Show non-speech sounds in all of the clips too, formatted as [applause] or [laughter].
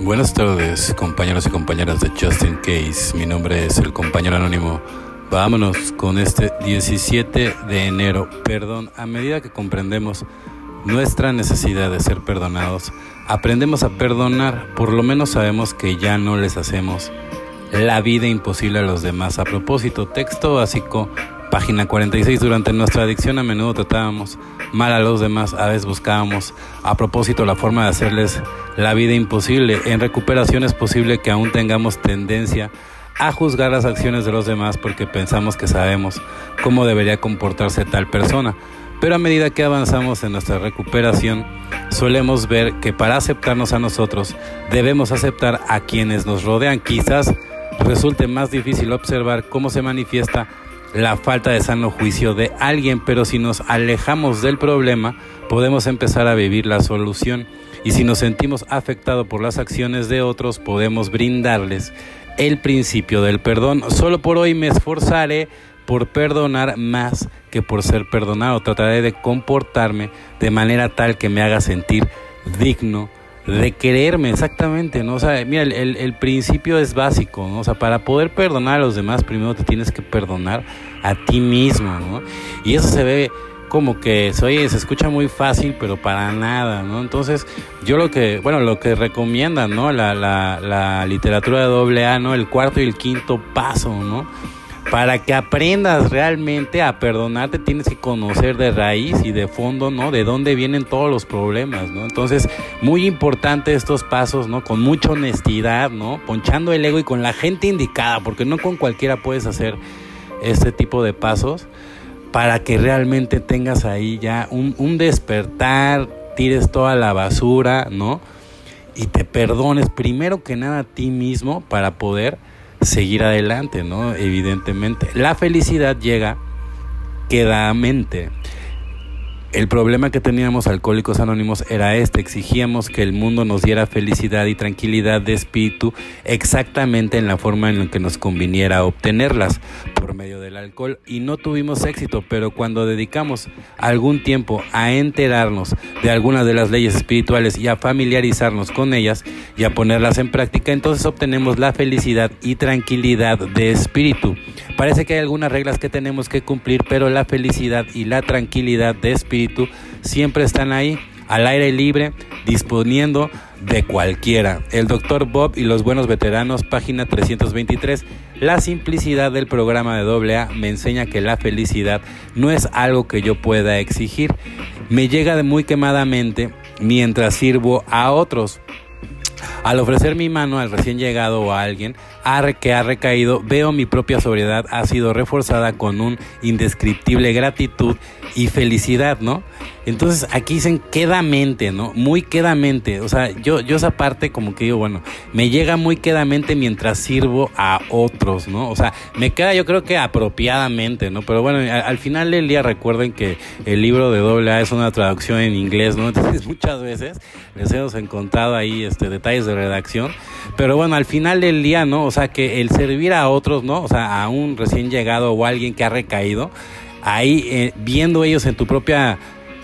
Buenas tardes, compañeros y compañeras de Justin Case. Mi nombre es el compañero anónimo. Vámonos con este 17 de enero. Perdón, a medida que comprendemos nuestra necesidad de ser perdonados, aprendemos a perdonar. Por lo menos sabemos que ya no les hacemos la vida imposible a los demás. A propósito, texto básico Página 46. Durante nuestra adicción a menudo tratábamos mal a los demás, a veces buscábamos a propósito la forma de hacerles la vida imposible. En recuperación es posible que aún tengamos tendencia a juzgar las acciones de los demás porque pensamos que sabemos cómo debería comportarse tal persona. Pero a medida que avanzamos en nuestra recuperación, solemos ver que para aceptarnos a nosotros debemos aceptar a quienes nos rodean. Quizás resulte más difícil observar cómo se manifiesta la falta de sano juicio de alguien, pero si nos alejamos del problema, podemos empezar a vivir la solución. Y si nos sentimos afectados por las acciones de otros, podemos brindarles el principio del perdón. Solo por hoy me esforzaré por perdonar más que por ser perdonado. Trataré de comportarme de manera tal que me haga sentir digno de quererme, exactamente, ¿no? O sea, mira, el, el, principio es básico, ¿no? O sea, para poder perdonar a los demás, primero te tienes que perdonar a ti mismo, ¿no? Y eso se ve como que oye, se escucha muy fácil, pero para nada, ¿no? Entonces, yo lo que, bueno, lo que recomiendan, ¿no? La, la, la literatura de doble A, ¿no? El cuarto y el quinto paso, ¿no? Para que aprendas realmente a perdonarte tienes que conocer de raíz y de fondo, ¿no? De dónde vienen todos los problemas, ¿no? Entonces, muy importante estos pasos, ¿no? Con mucha honestidad, ¿no? Ponchando el ego y con la gente indicada, porque no con cualquiera puedes hacer este tipo de pasos para que realmente tengas ahí ya un, un despertar, tires toda la basura, ¿no? Y te perdones primero que nada a ti mismo para poder seguir adelante, ¿no? Evidentemente. La felicidad llega quedamente. El problema que teníamos Alcohólicos Anónimos era este, exigíamos que el mundo nos diera felicidad y tranquilidad de espíritu exactamente en la forma en la que nos conviniera obtenerlas por medio del alcohol y no tuvimos éxito, pero cuando dedicamos algún tiempo a enterarnos de algunas de las leyes espirituales y a familiarizarnos con ellas y a ponerlas en práctica, entonces obtenemos la felicidad y tranquilidad de espíritu. Parece que hay algunas reglas que tenemos que cumplir, pero la felicidad y la tranquilidad de espíritu siempre están ahí, al aire libre, disponiendo de cualquiera. El doctor Bob y los buenos veteranos, página 323. La simplicidad del programa de AA me enseña que la felicidad no es algo que yo pueda exigir. Me llega de muy quemadamente mientras sirvo a otros. Al ofrecer mi mano al recién llegado o a alguien que ha recaído, veo mi propia sobriedad ha sido reforzada con un indescriptible gratitud y felicidad, ¿no? Entonces aquí dicen quedamente, ¿no? Muy quedamente. O sea, yo, yo esa parte como que digo, bueno, me llega muy quedamente mientras sirvo a otros, ¿no? O sea, me queda yo creo que apropiadamente, ¿no? Pero bueno, al, final del día recuerden que el libro de AA es una traducción en inglés, ¿no? [laughs] Entonces muchas veces les hemos encontrado ahí este, detalles de redacción. Pero bueno, al final del día, ¿no? O sea, que el servir a otros, ¿no? O sea, a un recién llegado o alguien que ha recaído, ahí eh, viendo ellos en tu propia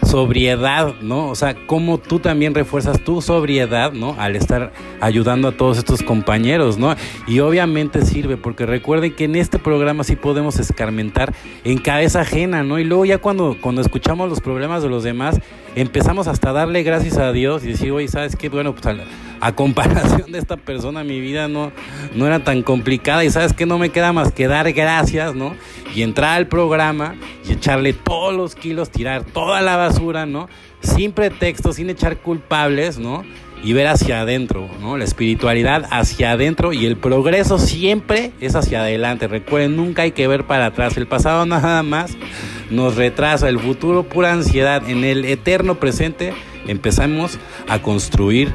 sobriedad, ¿no? O sea, cómo tú también refuerzas tu sobriedad, ¿no? Al estar ayudando a todos estos compañeros, ¿no? Y obviamente sirve, porque recuerden que en este programa sí podemos escarmentar en cabeza ajena, ¿no? Y luego ya cuando, cuando escuchamos los problemas de los demás, empezamos hasta a darle gracias a Dios y decir, oye, ¿sabes qué? Bueno, pues a, comparación de esta persona, mi vida no, no era tan complicada y ¿sabes qué? No me queda más que dar gracias, ¿no? Y entrar al programa y echarle todos los kilos, tirar toda la basura, ¿no? Sin pretexto, sin echar culpables, ¿no? Y ver hacia adentro, ¿no? La espiritualidad hacia adentro y el progreso siempre es hacia adelante. Recuerden, nunca hay que ver para atrás. El pasado nada más nos retrasa, el futuro pura ansiedad. En el eterno presente empezamos a construir